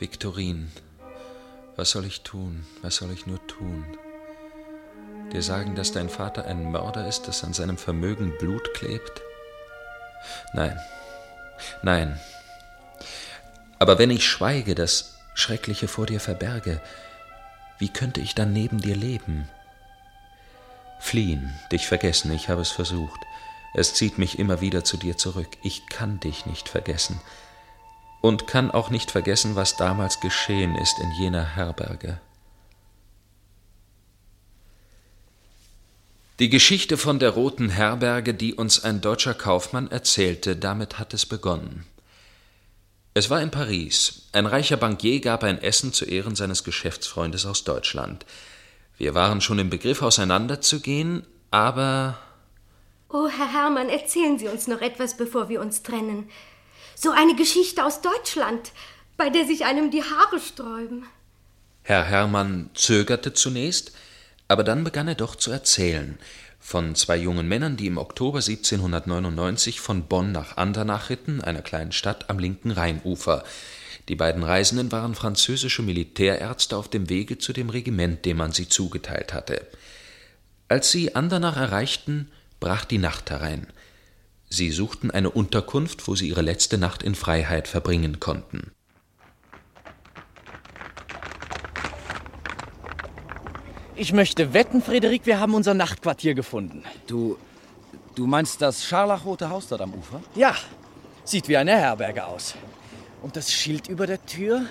Viktorin, was soll ich tun? Was soll ich nur tun? Dir sagen, dass dein Vater ein Mörder ist, dass an seinem Vermögen Blut klebt? Nein, nein. Aber wenn ich schweige, das Schreckliche vor dir verberge, wie könnte ich dann neben dir leben? Fliehen, dich vergessen, ich habe es versucht. Es zieht mich immer wieder zu dir zurück. Ich kann dich nicht vergessen und kann auch nicht vergessen, was damals geschehen ist in jener Herberge. Die Geschichte von der roten Herberge, die uns ein deutscher Kaufmann erzählte, damit hat es begonnen. Es war in Paris. Ein reicher Bankier gab ein Essen zu Ehren seines Geschäftsfreundes aus Deutschland. Wir waren schon im Begriff, auseinanderzugehen, aber. Oh, Herr Hermann, erzählen Sie uns noch etwas, bevor wir uns trennen. So eine Geschichte aus Deutschland, bei der sich einem die Haare sträuben. Herr Hermann zögerte zunächst, aber dann begann er doch zu erzählen von zwei jungen Männern, die im Oktober 1799 von Bonn nach Andernach ritten, einer kleinen Stadt am linken Rheinufer. Die beiden Reisenden waren französische Militärärzte auf dem Wege zu dem Regiment, dem man sie zugeteilt hatte. Als sie Andernach erreichten, brach die Nacht herein. Sie suchten eine Unterkunft, wo sie ihre letzte Nacht in Freiheit verbringen konnten. Ich möchte wetten, Frederik, wir haben unser Nachtquartier gefunden. Du. Du meinst das scharlachrote Haus dort am Ufer? Ja, sieht wie eine Herberge aus. Und das Schild über der Tür?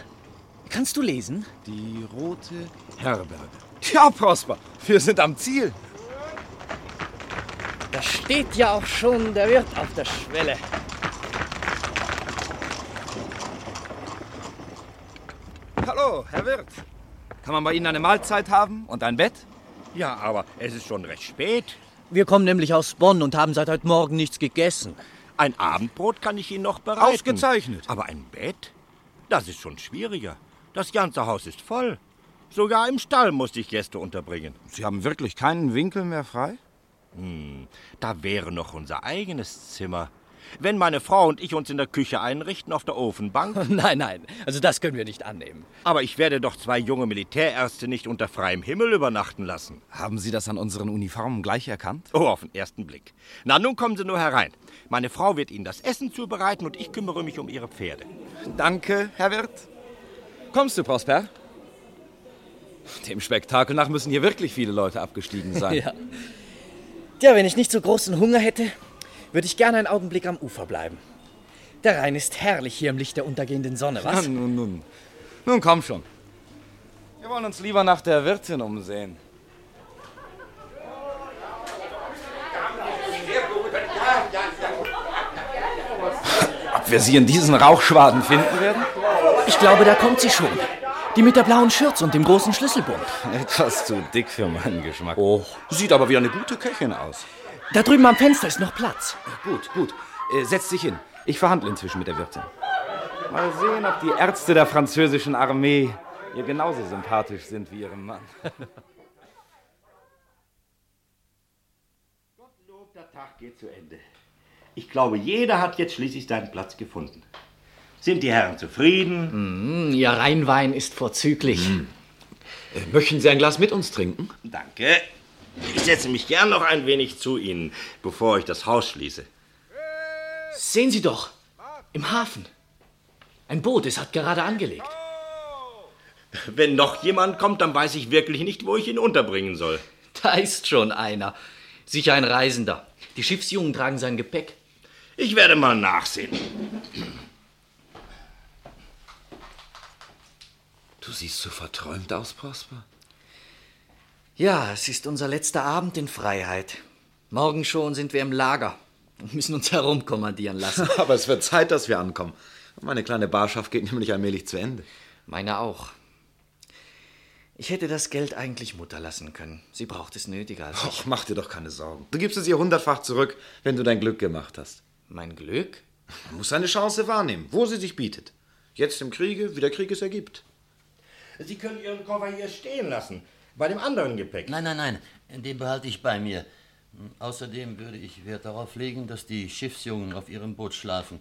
Kannst du lesen? Die rote Herberge. Ja, Prosper, wir sind am Ziel. Da steht ja auch schon der Wirt auf der Schwelle. Hallo, Herr Wirt. Kann man bei Ihnen eine Mahlzeit haben und ein Bett? Ja, aber es ist schon recht spät. Wir kommen nämlich aus Bonn und haben seit heute Morgen nichts gegessen. Ein Abendbrot kann ich Ihnen noch bereiten. Ausgezeichnet. Aber ein Bett? Das ist schon schwieriger. Das ganze Haus ist voll. Sogar im Stall musste ich Gäste unterbringen. Sie haben wirklich keinen Winkel mehr frei? Hm, da wäre noch unser eigenes Zimmer. Wenn meine Frau und ich uns in der Küche einrichten, auf der Ofenbank. Nein, nein, also das können wir nicht annehmen. Aber ich werde doch zwei junge Militärärzte nicht unter freiem Himmel übernachten lassen. Haben Sie das an unseren Uniformen gleich erkannt? Oh, auf den ersten Blick. Na, nun kommen Sie nur herein. Meine Frau wird Ihnen das Essen zubereiten und ich kümmere mich um Ihre Pferde. Danke, Herr Wirt. Kommst du, Prosper? Dem Spektakel nach müssen hier wirklich viele Leute abgestiegen sein. ja. Ja, wenn ich nicht so großen Hunger hätte, würde ich gerne einen Augenblick am Ufer bleiben. Der Rhein ist herrlich hier im Licht der untergehenden Sonne, was? Ja, nun, nun. Nun komm schon. Wir wollen uns lieber nach der Wirtin umsehen. Ob wir sie in diesen Rauchschwaden finden werden? Ich glaube, da kommt sie schon. Die mit der blauen Schürze und dem großen Schlüsselbund. Etwas zu dick für meinen Geschmack. Oh, sieht aber wie eine gute Köchin aus. Da drüben am Fenster ist noch Platz. Gut, gut. Äh, setz dich hin. Ich verhandle inzwischen mit der Wirtin. Mal sehen, ob die Ärzte der französischen Armee ihr genauso sympathisch sind wie ihrem Mann. Gottlob, der Tag geht zu Ende. Ich glaube, jeder hat jetzt schließlich seinen Platz gefunden. Sind die Herren zufrieden? Mm, ihr Rheinwein ist vorzüglich. Mm. Äh, möchten Sie ein Glas mit uns trinken? Danke. Ich setze mich gern noch ein wenig zu Ihnen, bevor ich das Haus schließe. Sehen Sie doch, im Hafen. Ein Boot, es hat gerade angelegt. Wenn noch jemand kommt, dann weiß ich wirklich nicht, wo ich ihn unterbringen soll. Da ist schon einer. Sicher ein Reisender. Die Schiffsjungen tragen sein Gepäck. Ich werde mal nachsehen. Du siehst so verträumt aus, Prosper. Ja, es ist unser letzter Abend in Freiheit. Morgen schon sind wir im Lager und müssen uns herumkommandieren lassen. Aber es wird Zeit, dass wir ankommen. Meine kleine Barschaft geht nämlich allmählich zu Ende. Meine auch. Ich hätte das Geld eigentlich Mutter lassen können. Sie braucht es nötiger als ich. Och, mach dir doch keine Sorgen. Du gibst es ihr hundertfach zurück, wenn du dein Glück gemacht hast. Mein Glück? Man muss seine Chance wahrnehmen, wo sie sich bietet. Jetzt im Kriege, wie der Krieg es ergibt. Sie können Ihren Koffer hier stehen lassen. Bei dem anderen Gepäck. Nein, nein, nein. Den behalte ich bei mir. Außerdem würde ich Wert darauf legen, dass die Schiffsjungen auf ihrem Boot schlafen.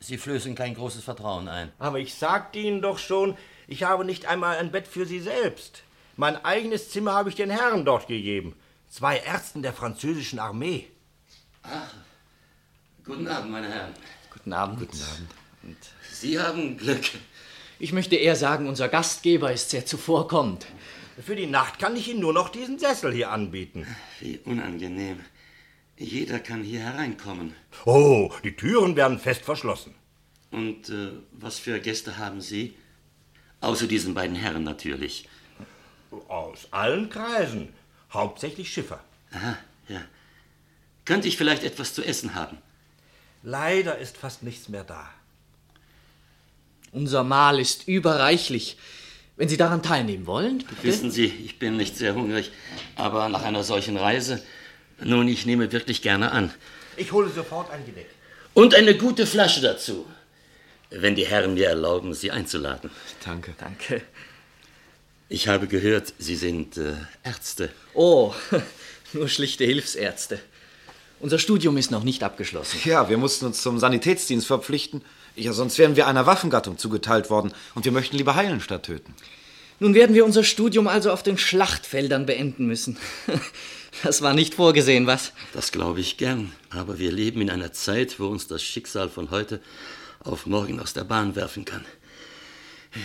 Sie flößen kein großes Vertrauen ein. Aber ich sagte Ihnen doch schon, ich habe nicht einmal ein Bett für Sie selbst. Mein eigenes Zimmer habe ich den Herren dort gegeben. Zwei Ärzten der französischen Armee. Guten Abend, meine Herren. Guten Abend. Guten Abend. Und Sie haben Glück. Ich möchte eher sagen, unser Gastgeber ist sehr zuvorkommend. Für die Nacht kann ich Ihnen nur noch diesen Sessel hier anbieten. Wie unangenehm. Jeder kann hier hereinkommen. Oh, die Türen werden fest verschlossen. Und äh, was für Gäste haben Sie? Außer diesen beiden Herren natürlich. Aus allen Kreisen. Hauptsächlich Schiffer. Aha, ja. Könnte ich vielleicht etwas zu essen haben? Leider ist fast nichts mehr da. Unser Mahl ist überreichlich. Wenn Sie daran teilnehmen wollen, bitte. Wissen Sie, ich bin nicht sehr hungrig, aber nach einer solchen Reise, nun, ich nehme wirklich gerne an. Ich hole sofort ein Gedeck. Und eine gute Flasche dazu, wenn die Herren mir erlauben, Sie einzuladen. Danke. Danke. Ich habe gehört, Sie sind äh, Ärzte. Oh, nur schlichte Hilfsärzte. Unser Studium ist noch nicht abgeschlossen. Ja, wir mussten uns zum Sanitätsdienst verpflichten. Ja, sonst wären wir einer Waffengattung zugeteilt worden und wir möchten lieber heilen statt töten. Nun werden wir unser Studium also auf den Schlachtfeldern beenden müssen. Das war nicht vorgesehen, was? Das glaube ich gern. Aber wir leben in einer Zeit, wo uns das Schicksal von heute auf morgen aus der Bahn werfen kann.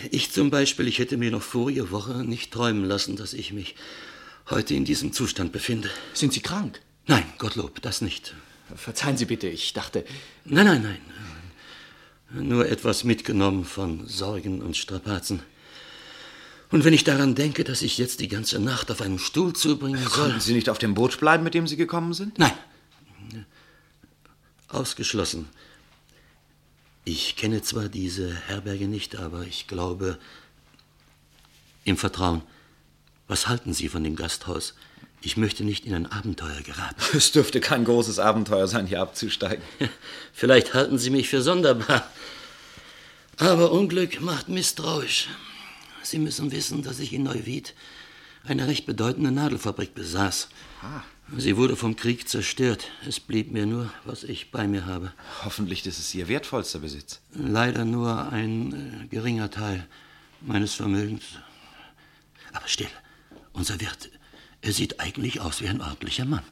Ich zum Beispiel, ich hätte mir noch vorige Woche nicht träumen lassen, dass ich mich heute in diesem Zustand befinde. Sind Sie krank? Nein, Gottlob, das nicht. Verzeihen Sie bitte, ich dachte. Nein, nein, nein. Nur etwas mitgenommen von Sorgen und Strapazen. Und wenn ich daran denke, dass ich jetzt die ganze Nacht auf einem Stuhl zubringen soll. Konnten Sie nicht auf dem Boot bleiben, mit dem Sie gekommen sind? Nein. Ausgeschlossen. Ich kenne zwar diese Herberge nicht, aber ich glaube im Vertrauen. Was halten Sie von dem Gasthaus? Ich möchte nicht in ein Abenteuer geraten. Es dürfte kein großes Abenteuer sein, hier abzusteigen. Vielleicht halten Sie mich für sonderbar. Aber Unglück macht misstrauisch. Sie müssen wissen, dass ich in Neuwied eine recht bedeutende Nadelfabrik besaß. Sie wurde vom Krieg zerstört. Es blieb mir nur, was ich bei mir habe. Hoffentlich ist es Ihr wertvollster Besitz. Leider nur ein äh, geringer Teil meines Vermögens. Aber still, unser Wirt, er sieht eigentlich aus wie ein ordentlicher Mann.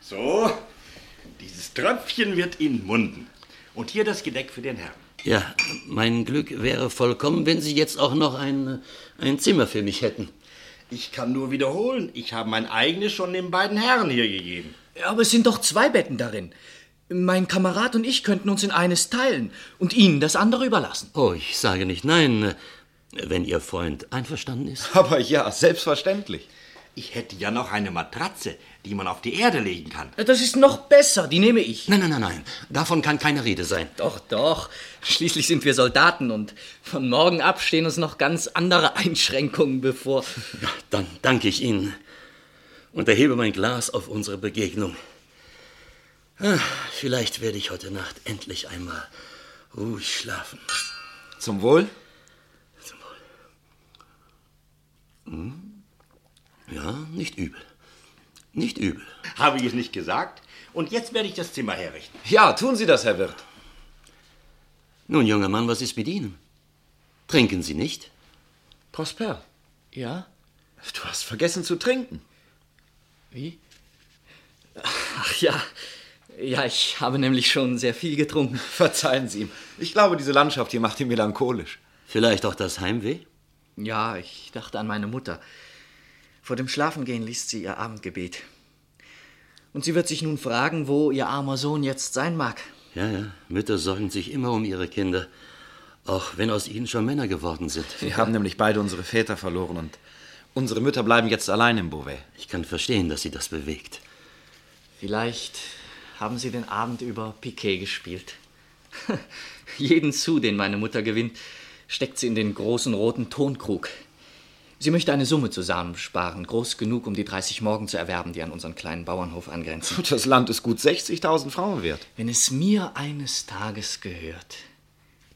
So, dieses Tröpfchen wird Ihnen munden. Und hier das Gedeck für den Herrn. Ja, mein Glück wäre vollkommen, wenn Sie jetzt auch noch ein, ein Zimmer für mich hätten. Ich kann nur wiederholen, ich habe mein eigenes schon den beiden Herren hier gegeben. Aber es sind doch zwei Betten darin. Mein Kamerad und ich könnten uns in eines teilen und Ihnen das andere überlassen. Oh, ich sage nicht nein, wenn Ihr Freund einverstanden ist. Aber ja, selbstverständlich. Ich hätte ja noch eine Matratze, die man auf die Erde legen kann. Das ist noch besser, die nehme ich. Nein, nein, nein, nein, davon kann keine Rede sein. Doch, doch. Schließlich sind wir Soldaten und von morgen ab stehen uns noch ganz andere Einschränkungen bevor. Ja, dann danke ich Ihnen und erhebe mein Glas auf unsere Begegnung. Ah, vielleicht werde ich heute Nacht endlich einmal ruhig schlafen. Zum Wohl? Zum Wohl. Hm? Ja, nicht übel. Nicht übel. Habe ich es nicht gesagt? Und jetzt werde ich das Zimmer herrichten. Ja, tun Sie das, Herr Wirt. Nun, junger Mann, was ist mit Ihnen? Trinken Sie nicht? Prosper, Ja? du hast vergessen zu trinken. Wie? Ach ja. Ja, ich habe nämlich schon sehr viel getrunken. Verzeihen Sie ihm. Ich glaube, diese Landschaft hier macht ihn melancholisch. Vielleicht auch das Heimweh? Ja, ich dachte an meine Mutter. Vor dem Schlafengehen liest sie ihr Abendgebet. Und sie wird sich nun fragen, wo ihr armer Sohn jetzt sein mag. Ja, ja. Mütter sorgen sich immer um ihre Kinder. Auch wenn aus ihnen schon Männer geworden sind. Wir haben nämlich beide unsere Väter verloren und unsere Mütter bleiben jetzt allein im Beauvais. Ich kann verstehen, dass sie das bewegt. Vielleicht haben sie den Abend über Piquet gespielt. Jeden Zu, den meine Mutter gewinnt, steckt sie in den großen roten Tonkrug. Sie möchte eine Summe zusammensparen, groß genug, um die 30 Morgen zu erwerben, die an unseren kleinen Bauernhof angrenzen. Das Land ist gut 60.000 Frauen wert. Wenn es mir eines Tages gehört,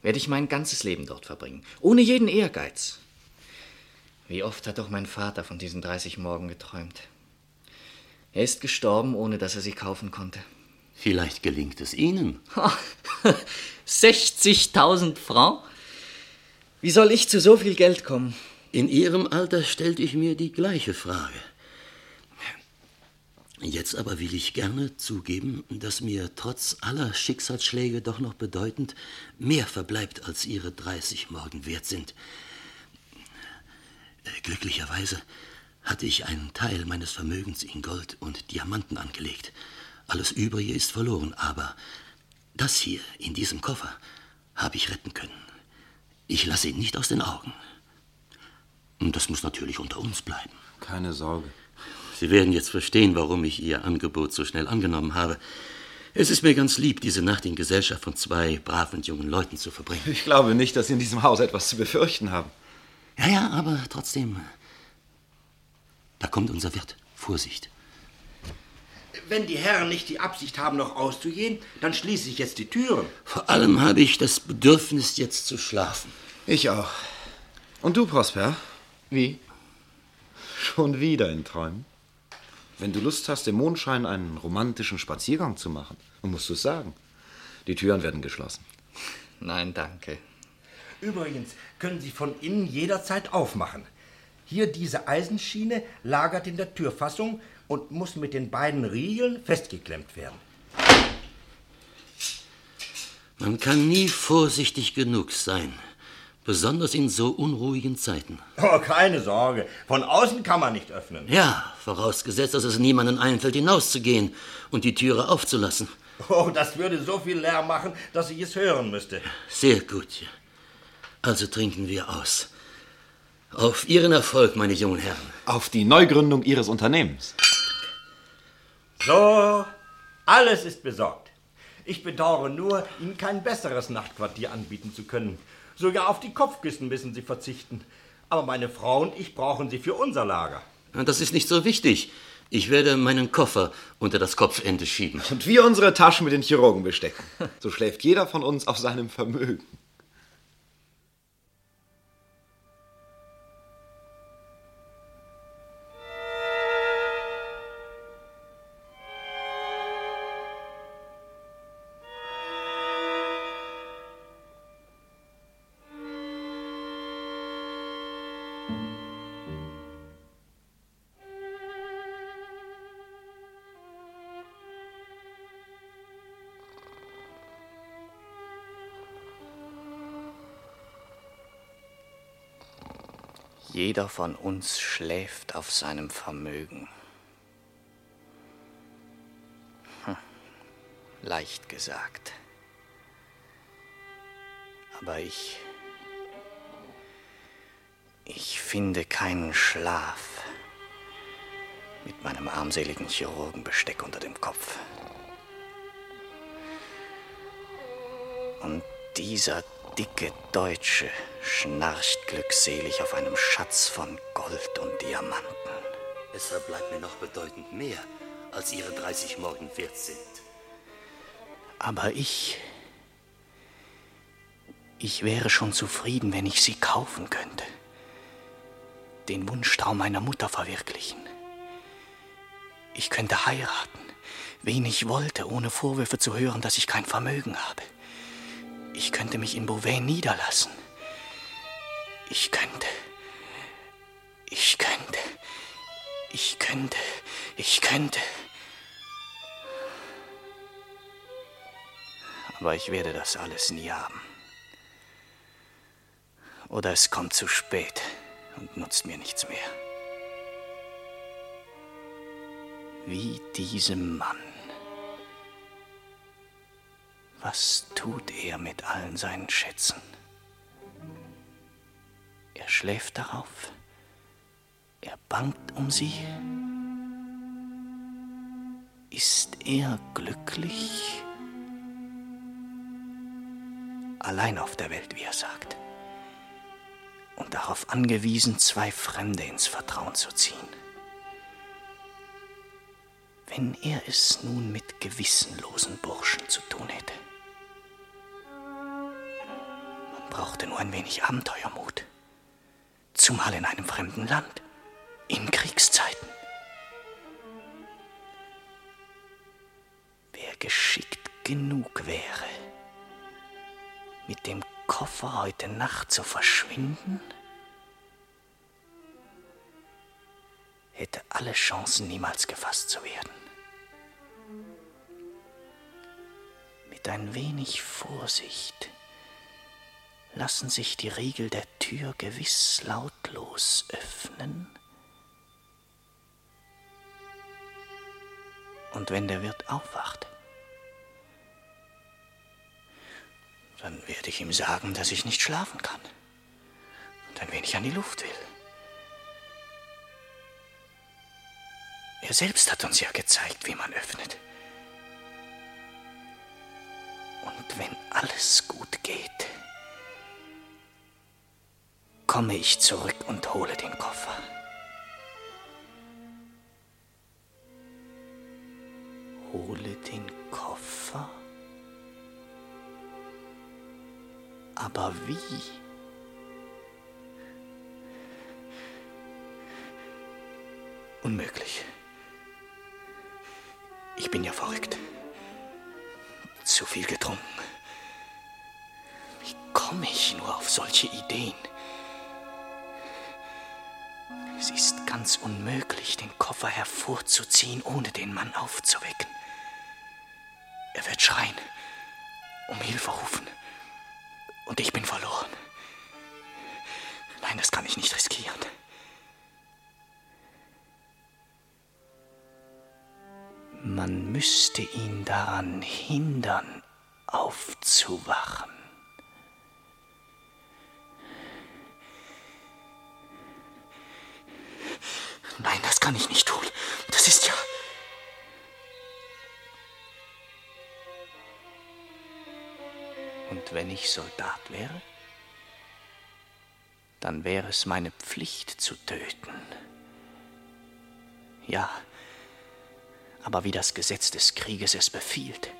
werde ich mein ganzes Leben dort verbringen, ohne jeden Ehrgeiz. Wie oft hat doch mein Vater von diesen 30 Morgen geträumt. Er ist gestorben, ohne dass er sie kaufen konnte. Vielleicht gelingt es Ihnen. 60.000 Francs? Wie soll ich zu so viel Geld kommen? In Ihrem Alter stellte ich mir die gleiche Frage. Jetzt aber will ich gerne zugeben, dass mir trotz aller Schicksalsschläge doch noch bedeutend mehr verbleibt, als Ihre 30 Morgen wert sind. Glücklicherweise hatte ich einen Teil meines Vermögens in Gold und Diamanten angelegt. Alles Übrige ist verloren, aber das hier in diesem Koffer habe ich retten können. Ich lasse ihn nicht aus den Augen. Und das muss natürlich unter uns bleiben. Keine Sorge. Sie werden jetzt verstehen, warum ich Ihr Angebot so schnell angenommen habe. Es ist mir ganz lieb, diese Nacht in Gesellschaft von zwei braven jungen Leuten zu verbringen. Ich glaube nicht, dass Sie in diesem Haus etwas zu befürchten haben. Ja, ja, aber trotzdem. Da kommt unser Wirt. Vorsicht. Wenn die Herren nicht die Absicht haben, noch auszugehen, dann schließe ich jetzt die Türen. Vor allem habe ich das Bedürfnis, jetzt zu schlafen. Ich auch. Und du, Prosper? Wie? Schon wieder in Träumen? Wenn du Lust hast, im Mondschein einen romantischen Spaziergang zu machen, dann musst du es sagen. Die Türen werden geschlossen. Nein, danke. Übrigens können Sie von innen jederzeit aufmachen. Hier diese Eisenschiene lagert in der Türfassung und muss mit den beiden Riegeln festgeklemmt werden. Man kann nie vorsichtig genug sein. Besonders in so unruhigen Zeiten. Oh, keine Sorge. Von außen kann man nicht öffnen. Ja, vorausgesetzt, dass es niemandem einfällt, hinauszugehen und die Türe aufzulassen. Oh, das würde so viel Lärm machen, dass ich es hören müsste. Sehr gut. Also trinken wir aus. Auf Ihren Erfolg, meine jungen Herren. Auf die Neugründung Ihres Unternehmens. So, alles ist besorgt. Ich bedauere nur, Ihnen kein besseres Nachtquartier anbieten zu können. Sogar auf die Kopfkissen müssen Sie verzichten. Aber meine Frau und ich brauchen sie für unser Lager. Das ist nicht so wichtig. Ich werde meinen Koffer unter das Kopfende schieben. Und wir unsere Taschen mit den Chirurgen bestecken. So schläft jeder von uns auf seinem Vermögen. Jeder von uns schläft auf seinem Vermögen. Hm, leicht gesagt. Aber ich. Ich finde keinen Schlaf mit meinem armseligen Chirurgenbesteck unter dem Kopf. Und dieser dicke Deutsche schnarcht glückselig auf einem Schatz von Gold und Diamanten. Es verbleibt mir noch bedeutend mehr, als Ihre 30 Morgen wert sind. Aber ich. Ich wäre schon zufrieden, wenn ich sie kaufen könnte. Den Wunschtraum meiner Mutter verwirklichen. Ich könnte heiraten, wen ich wollte, ohne Vorwürfe zu hören, dass ich kein Vermögen habe. Ich könnte mich in Beauvais niederlassen. Ich könnte. Ich könnte. Ich könnte. Ich könnte. Aber ich werde das alles nie haben. Oder es kommt zu spät und nutzt mir nichts mehr. Wie diesem Mann. Was tut er mit allen seinen Schätzen? Er schläft darauf. Er bangt um sie. Ist er glücklich? Allein auf der Welt, wie er sagt. Und darauf angewiesen, zwei Fremde ins Vertrauen zu ziehen. Wenn er es nun mit gewissenlosen Burschen zu tun hätte. Brauchte nur ein wenig Abenteuermut. Zumal in einem fremden Land. In Kriegszeiten. Wer geschickt genug wäre, mit dem Koffer heute Nacht zu verschwinden, hätte alle Chancen niemals gefasst zu werden. Mit ein wenig Vorsicht lassen sich die Riegel der Tür gewiss lautlos öffnen. Und wenn der Wirt aufwacht, dann werde ich ihm sagen, dass ich nicht schlafen kann und ein wenig an die Luft will. Er selbst hat uns ja gezeigt, wie man öffnet. Und wenn alles gut geht, komme ich zurück und hole den Koffer. Hole den Koffer? Aber wie? Unmöglich. Ich bin ja verrückt. Zu viel getrunken. Wie komme ich nur auf solche Ideen? Es ist ganz unmöglich, den Koffer hervorzuziehen, ohne den Mann aufzuwecken. Er wird schreien, um Hilfe rufen. Und ich bin verloren. Nein, das kann ich nicht riskieren. Man müsste ihn daran hindern, aufzuwachen. Kann ich nicht tun. Das ist ja... Und wenn ich Soldat wäre, dann wäre es meine Pflicht zu töten. Ja, aber wie das Gesetz des Krieges es befiehlt.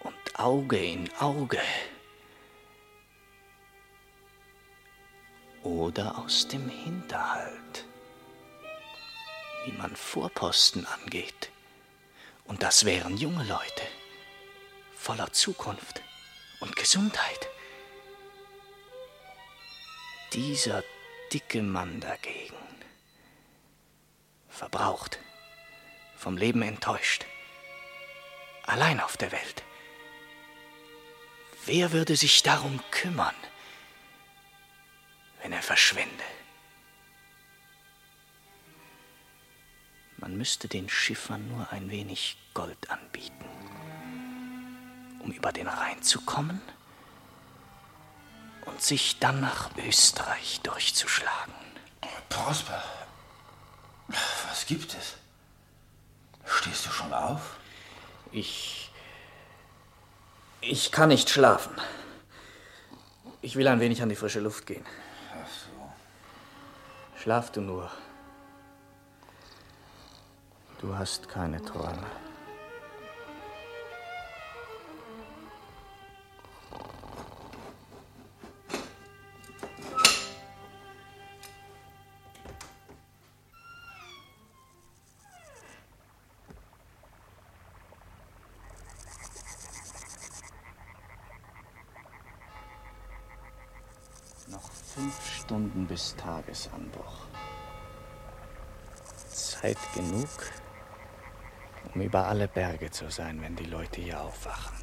Und Auge in Auge. Oder aus dem Hinterhalt. Wie man Vorposten angeht. Und das wären junge Leute. Voller Zukunft und Gesundheit. Dieser dicke Mann dagegen. Verbraucht vom Leben enttäuscht, allein auf der Welt. Wer würde sich darum kümmern, wenn er verschwände? Man müsste den Schiffern nur ein wenig Gold anbieten, um über den Rhein zu kommen und sich dann nach Österreich durchzuschlagen. Prosper, was gibt es? Stehst du schon auf? Ich. Ich kann nicht schlafen. Ich will ein wenig an die frische Luft gehen. Ach so. Schlaf du nur. Du hast keine Träume. Stunden bis Tagesanbruch. Zeit genug, um über alle Berge zu sein, wenn die Leute hier aufwachen.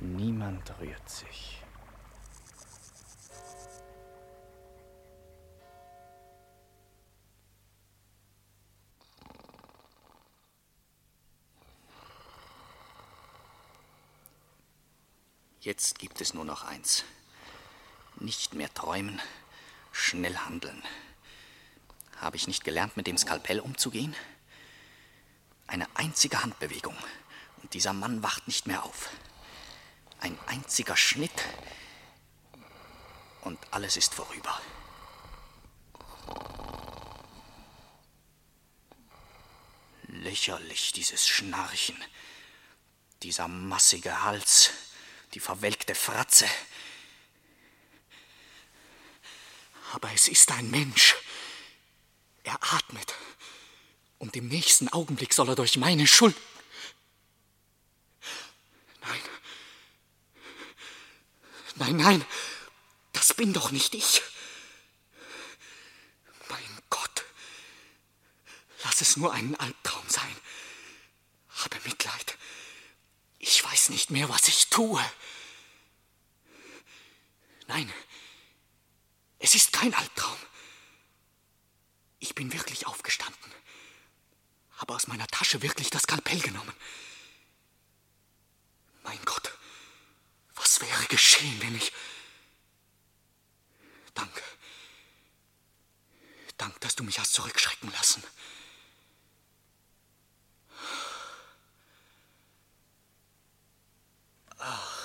Niemand rührt sich. Jetzt gibt es nur noch eins. Nicht mehr träumen, schnell handeln. Habe ich nicht gelernt, mit dem Skalpell umzugehen? Eine einzige Handbewegung und dieser Mann wacht nicht mehr auf. Ein einziger Schnitt und alles ist vorüber. Lächerlich dieses Schnarchen, dieser massige Hals, die verwelkte Fratze. Aber es ist ein Mensch. Er atmet. Und im nächsten Augenblick soll er durch meine Schuld. Nein. Nein, nein. Das bin doch nicht ich. Mein Gott. Lass es nur einen Albtraum sein. Habe Mitleid. Ich weiß nicht mehr, was ich tue. Nein, es ist kein Albtraum. Ich bin wirklich aufgestanden habe aus meiner Tasche wirklich das Skalpell genommen. Mein Gott, was wäre geschehen, wenn ich... Danke. Dank, dass du mich hast zurückschrecken lassen. Ach.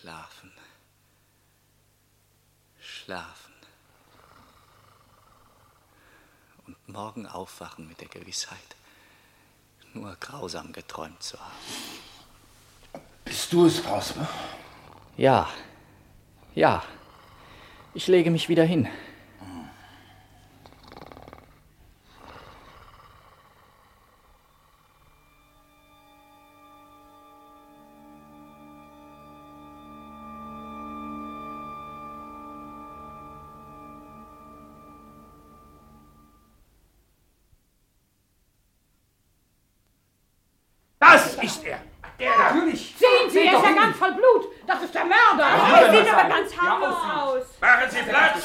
Schlafen. Schlafen. Und morgen aufwachen mit der Gewissheit, nur grausam geträumt zu haben. Bist du es, Prosper? Ja, ja. Ich lege mich wieder hin. Das ist er. Der natürlich. Sehen Sie, er ist ja ganz voll Blut. Das ist der Mörder. Er sieht aber ganz harmlos aus. Machen Sie Platz!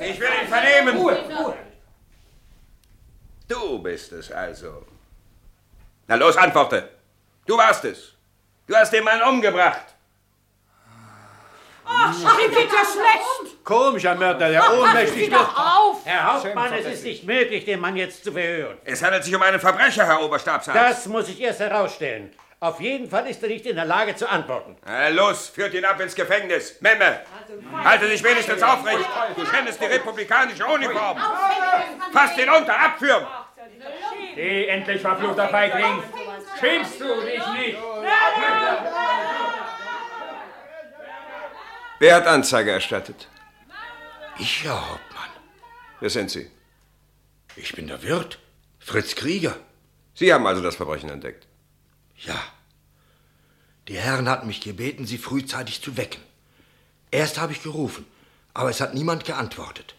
Ich will ihn vernehmen! Du bist es also. Na los, antworte. Du warst es. Du hast den Mann umgebracht. Ach, ihm geht ja schlecht. Komischer Mörder, der ohnmächtig doch auf. Herr Hauptmann, es ist nicht möglich, den Mann jetzt zu verhören. Es handelt sich um einen Verbrecher, Herr Oberstabsarzt. Das muss ich erst herausstellen. Auf jeden Fall ist er nicht in der Lage zu antworten. Na los, führt ihn ab ins Gefängnis. Memme, halte dich wenigstens aufrecht. Du schändest die republikanische Uniform. Fass den unter, abführen. Geh endlich, verfluchter Feigling. Schämst du dich nicht? Wer hat Anzeige erstattet? Ich, Herr Hauptmann. Wer sind Sie? Ich bin der Wirt, Fritz Krieger. Sie haben also das Verbrechen entdeckt. Ja. Die Herren hatten mich gebeten, Sie frühzeitig zu wecken. Erst habe ich gerufen, aber es hat niemand geantwortet.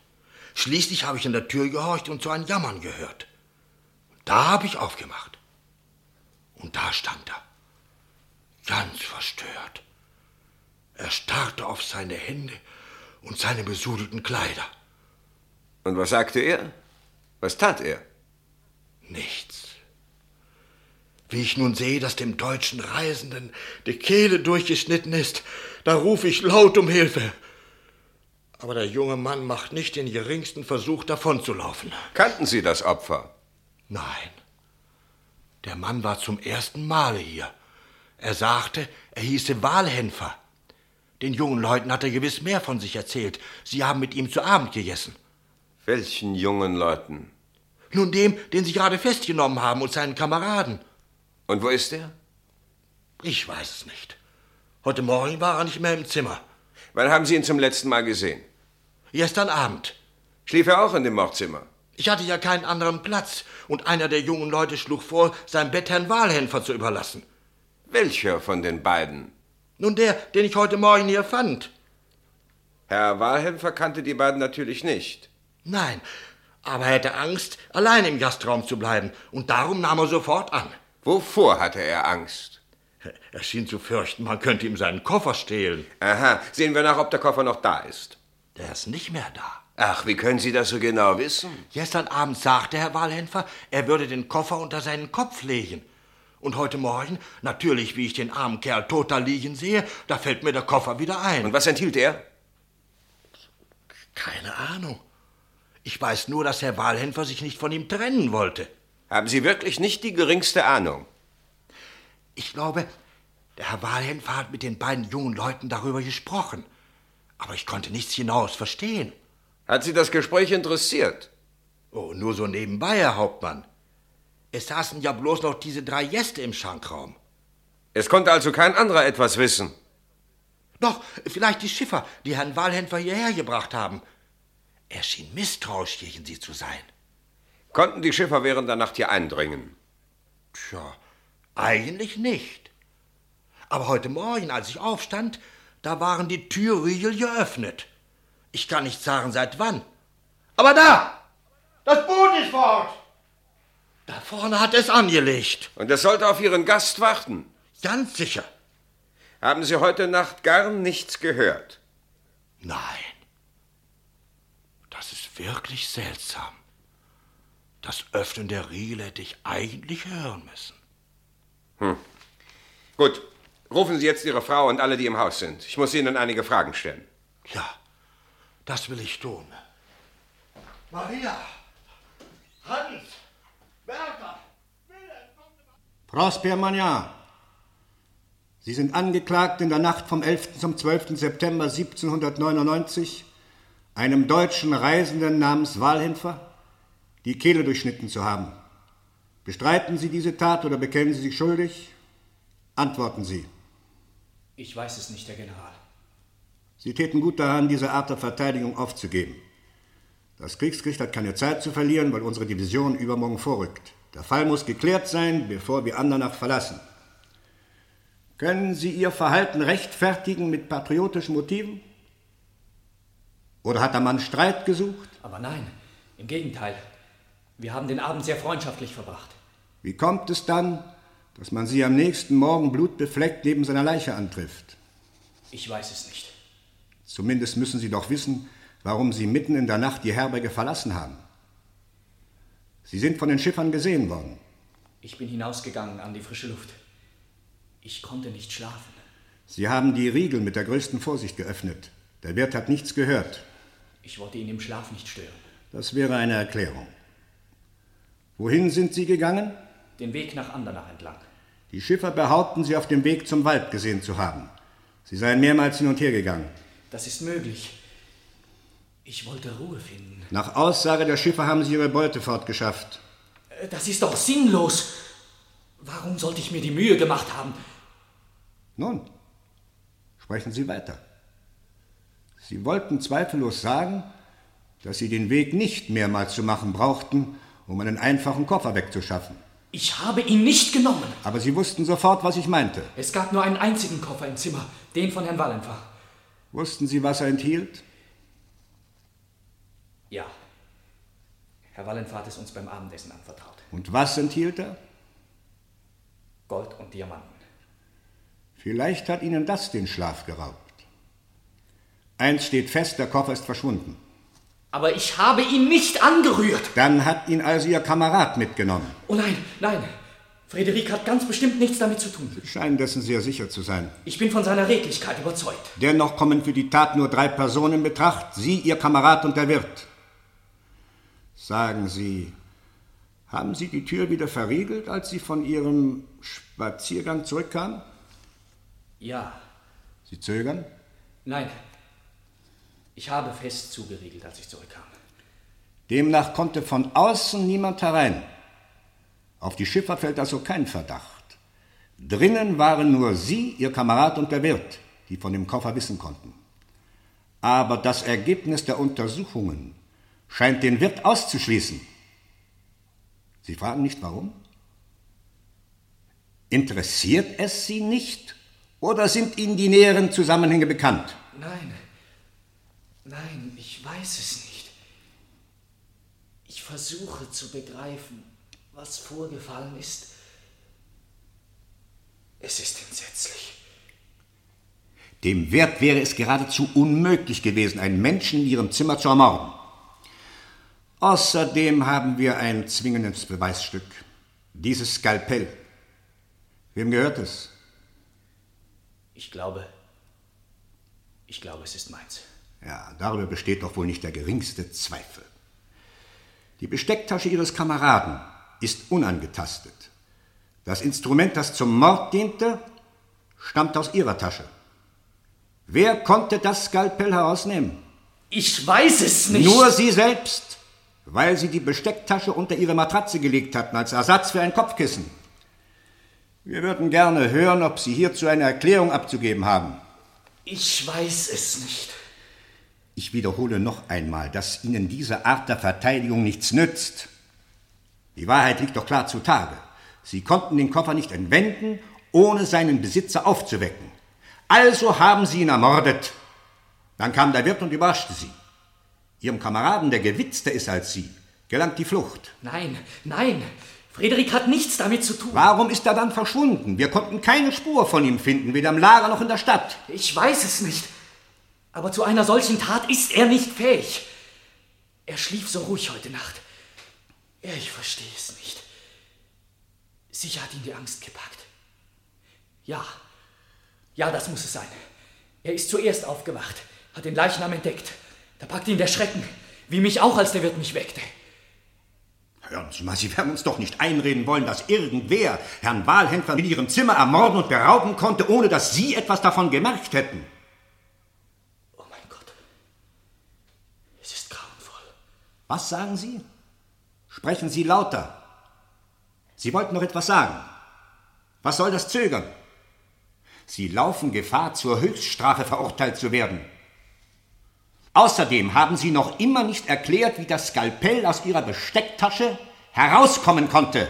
Schließlich habe ich an der Tür gehorcht und so ein Jammern gehört. Da habe ich aufgemacht. Und da stand er, ganz verstört. Er starrte auf seine Hände und seine besudelten Kleider. Und was sagte er? Was tat er? Nichts. Wie ich nun sehe, dass dem deutschen Reisenden die Kehle durchgeschnitten ist, da rufe ich laut um Hilfe. Aber der junge Mann macht nicht den geringsten Versuch, davonzulaufen. Kannten Sie das Opfer? Nein. Der Mann war zum ersten Male hier. Er sagte, er hieße Walhenfer. Den jungen Leuten hat er gewiss mehr von sich erzählt. Sie haben mit ihm zu Abend gegessen. Welchen jungen Leuten? Nun dem, den Sie gerade festgenommen haben und seinen Kameraden. Und wo ist er? Ich weiß es nicht. Heute Morgen war er nicht mehr im Zimmer. Wann haben Sie ihn zum letzten Mal gesehen? Gestern Abend. Schlief er auch in dem Mordzimmer? Ich hatte ja keinen anderen Platz und einer der jungen Leute schlug vor, sein Bett Herrn Wahlhänfer zu überlassen. Welcher von den beiden? Nun der, den ich heute Morgen hier fand. Herr Wahlhelfer kannte die beiden natürlich nicht. Nein, aber er hätte Angst, allein im Gastraum zu bleiben, und darum nahm er sofort an. Wovor hatte er Angst? Er schien zu fürchten, man könnte ihm seinen Koffer stehlen. Aha, sehen wir nach, ob der Koffer noch da ist. Der ist nicht mehr da. Ach, wie können Sie das so genau wissen? Gestern Abend sagte Herr Wahlhänfer, er würde den Koffer unter seinen Kopf legen. Und heute Morgen, natürlich, wie ich den armen Kerl tot da liegen sehe, da fällt mir der Koffer wieder ein. Und was enthielt er? Keine Ahnung. Ich weiß nur, dass Herr Wahlhänfer sich nicht von ihm trennen wollte. Haben Sie wirklich nicht die geringste Ahnung? Ich glaube, der Herr Wahlhänfer hat mit den beiden jungen Leuten darüber gesprochen. Aber ich konnte nichts hinaus verstehen. Hat Sie das Gespräch interessiert? Oh, nur so nebenbei, Herr Hauptmann. Es saßen ja bloß noch diese drei Gäste im Schankraum. Es konnte also kein anderer etwas wissen. Doch, vielleicht die Schiffer, die Herrn Wahlhänfer hierher gebracht haben. Er schien misstrauisch gegen sie zu sein. Konnten die Schiffer während der Nacht hier eindringen? Tja, eigentlich nicht. Aber heute Morgen, als ich aufstand, da waren die Türriegel geöffnet. Ich kann nicht sagen, seit wann. Aber da! Das Boot ist fort! Da vorne hat es angelegt. Und es sollte auf Ihren Gast warten. Ganz sicher. Haben Sie heute Nacht gar nichts gehört? Nein. Das ist wirklich seltsam. Das Öffnen der Riegel hätte ich eigentlich hören müssen. Hm. Gut. Rufen Sie jetzt Ihre Frau und alle, die im Haus sind. Ich muss Ihnen einige Fragen stellen. Ja, das will ich tun. Maria! Hans! Bertha! Prosper Magnan, Sie sind angeklagt, in der Nacht vom 11. zum 12. September 1799 einem deutschen Reisenden namens Walhenfer die Kehle durchschnitten zu haben. Bestreiten Sie diese Tat oder bekennen Sie sich schuldig? Antworten Sie. Ich weiß es nicht, Herr General. Sie täten gut daran, diese Art der Verteidigung aufzugeben. Das Kriegsgericht hat keine Zeit zu verlieren, weil unsere Division übermorgen vorrückt. Der Fall muss geklärt sein, bevor wir Andernach verlassen. Können Sie Ihr Verhalten rechtfertigen mit patriotischen Motiven? Oder hat der Mann Streit gesucht? Aber nein, im Gegenteil. Wir haben den Abend sehr freundschaftlich verbracht. Wie kommt es dann, dass man Sie am nächsten Morgen blutbefleckt neben seiner Leiche antrifft? Ich weiß es nicht. Zumindest müssen Sie doch wissen, warum Sie mitten in der Nacht die Herberge verlassen haben. Sie sind von den Schiffern gesehen worden. Ich bin hinausgegangen an die frische Luft. Ich konnte nicht schlafen. Sie haben die Riegel mit der größten Vorsicht geöffnet. Der Wirt hat nichts gehört. Ich wollte ihn im Schlaf nicht stören. Das wäre eine Erklärung. Wohin sind Sie gegangen? Den Weg nach Andernach entlang. Die Schiffer behaupten, Sie auf dem Weg zum Wald gesehen zu haben. Sie seien mehrmals hin und her gegangen. Das ist möglich. Ich wollte Ruhe finden. Nach Aussage der Schiffer haben Sie Ihre Beute fortgeschafft. Äh, das ist doch sinnlos. Warum sollte ich mir die Mühe gemacht haben? Nun, sprechen Sie weiter. Sie wollten zweifellos sagen, dass Sie den Weg nicht mehrmals zu machen brauchten, um einen einfachen Koffer wegzuschaffen. Ich habe ihn nicht genommen. Aber Sie wussten sofort, was ich meinte. Es gab nur einen einzigen Koffer im Zimmer, den von Herrn Wallenfach. Wussten Sie, was er enthielt? Ja. Herr Wallenfach hat es uns beim Abendessen anvertraut. Und was enthielt er? Gold und Diamanten. Vielleicht hat Ihnen das den Schlaf geraubt. Eins steht fest, der Koffer ist verschwunden. Aber ich habe ihn nicht angerührt. Dann hat ihn also Ihr Kamerad mitgenommen. Oh nein, nein. Frederik hat ganz bestimmt nichts damit zu tun. Sie scheinen dessen sehr sicher zu sein. Ich bin von seiner Redlichkeit überzeugt. Dennoch kommen für die Tat nur drei Personen in Betracht. Sie, Ihr Kamerad und der Wirt. Sagen Sie, haben Sie die Tür wieder verriegelt, als Sie von Ihrem Spaziergang zurückkamen? Ja. Sie zögern? Nein. Ich habe fest zugeriegelt, als ich zurückkam. Demnach konnte von außen niemand herein. Auf die Schiffer fällt also kein Verdacht. Drinnen waren nur Sie, Ihr Kamerad und der Wirt, die von dem Koffer wissen konnten. Aber das Ergebnis der Untersuchungen scheint den Wirt auszuschließen. Sie fragen nicht warum? Interessiert es Sie nicht oder sind Ihnen die näheren Zusammenhänge bekannt? Nein. Nein, ich weiß es nicht. Ich versuche zu begreifen, was vorgefallen ist. Es ist entsetzlich. Dem Wirt wäre es geradezu unmöglich gewesen, einen Menschen in ihrem Zimmer zu ermorden. Außerdem haben wir ein zwingendes Beweisstück. Dieses Skalpell. Wem gehört es? Ich glaube, ich glaube, es ist meins. Ja, darüber besteht doch wohl nicht der geringste Zweifel. Die Bestecktasche Ihres Kameraden ist unangetastet. Das Instrument, das zum Mord diente, stammt aus Ihrer Tasche. Wer konnte das Skalpell herausnehmen? Ich weiß es nicht. Nur Sie selbst, weil Sie die Bestecktasche unter Ihre Matratze gelegt hatten als Ersatz für ein Kopfkissen. Wir würden gerne hören, ob Sie hierzu eine Erklärung abzugeben haben. Ich weiß es nicht. Ich wiederhole noch einmal, dass Ihnen diese Art der Verteidigung nichts nützt. Die Wahrheit liegt doch klar zutage. Sie konnten den Koffer nicht entwenden ohne seinen Besitzer aufzuwecken. Also haben sie ihn ermordet. Dann kam der Wirt und überraschte sie. Ihrem Kameraden, der gewitzter ist als sie, gelangt die Flucht. Nein, nein, Frederik hat nichts damit zu tun. Warum ist er dann verschwunden? Wir konnten keine Spur von ihm finden, weder im Lager noch in der Stadt. Ich weiß es nicht. Aber zu einer solchen Tat ist er nicht fähig. Er schlief so ruhig heute Nacht. Ich verstehe es nicht. Sicher hat ihn die Angst gepackt. Ja, ja, das muss es sein. Er ist zuerst aufgewacht, hat den Leichnam entdeckt. Da packte ihn der Schrecken, wie mich auch, als der Wirt mich weckte. Hören Sie mal, Sie werden uns doch nicht einreden wollen, dass irgendwer Herrn Wahlhändler in Ihrem Zimmer ermorden und berauben konnte, ohne dass Sie etwas davon gemerkt hätten. Oh mein Gott. Es ist grauenvoll. Was sagen Sie? Sprechen Sie lauter. Sie wollten noch etwas sagen. Was soll das zögern? Sie laufen Gefahr, zur Höchststrafe verurteilt zu werden. Außerdem haben Sie noch immer nicht erklärt, wie das Skalpell aus Ihrer Bestecktasche herauskommen konnte.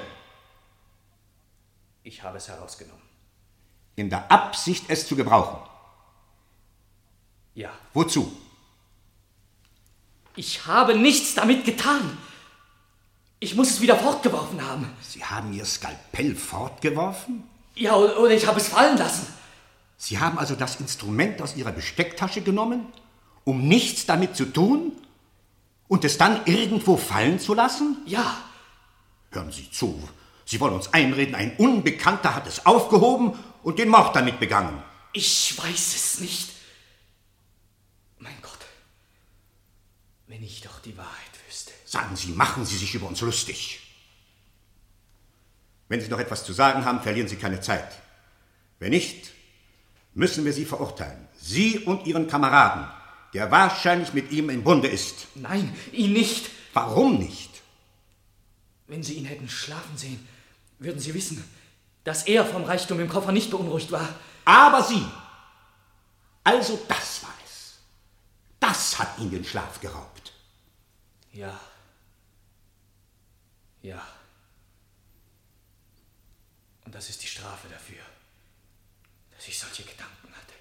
Ich habe es herausgenommen. In der Absicht, es zu gebrauchen. Ja. Wozu? Ich habe nichts damit getan. Ich muss es wieder fortgeworfen haben. Sie haben Ihr Skalpell fortgeworfen? Ja, oder ich habe es fallen lassen. Sie haben also das Instrument aus Ihrer Bestecktasche genommen, um nichts damit zu tun und es dann irgendwo fallen zu lassen? Ja. Hören Sie zu. Sie wollen uns einreden, ein Unbekannter hat es aufgehoben und den Mord damit begangen. Ich weiß es nicht. Mein Gott. Wenn ich doch die Wahrheit wüsste. Sagen Sie, machen Sie sich über uns lustig. Wenn Sie noch etwas zu sagen haben, verlieren Sie keine Zeit. Wenn nicht, müssen wir Sie verurteilen. Sie und Ihren Kameraden, der wahrscheinlich mit ihm im Bunde ist. Nein, ihn nicht. Warum nicht? Wenn Sie ihn hätten schlafen sehen, würden Sie wissen, dass er vom Reichtum im Koffer nicht beunruhigt war. Aber Sie. Also das war es. Das hat ihn den Schlaf geraubt. Ja. Ja. Und das ist die Strafe dafür, dass ich solche Gedanken hatte.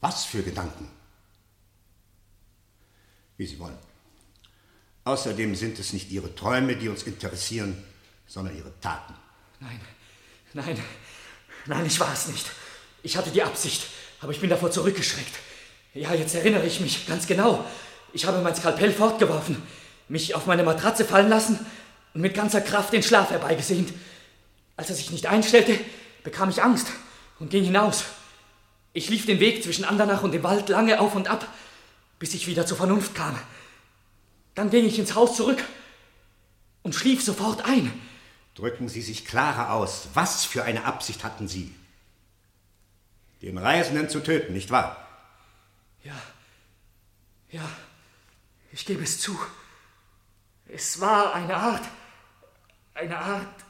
Was für Gedanken? Wie Sie wollen. Außerdem sind es nicht Ihre Träume, die uns interessieren, sondern Ihre Taten. Nein, nein, nein, ich war es nicht. Ich hatte die Absicht, aber ich bin davor zurückgeschreckt. Ja, jetzt erinnere ich mich ganz genau. Ich habe mein Skalpell fortgeworfen, mich auf meine Matratze fallen lassen und mit ganzer Kraft den Schlaf herbeigesehnt. Als er sich nicht einstellte, bekam ich Angst und ging hinaus. Ich lief den Weg zwischen Andernach und dem Wald lange auf und ab, bis ich wieder zur Vernunft kam. Dann ging ich ins Haus zurück und schlief sofort ein. Drücken Sie sich klarer aus. Was für eine Absicht hatten Sie? Den Reisenden zu töten, nicht wahr? Ja, ja, ich gebe es zu. Es war eine Art, eine Art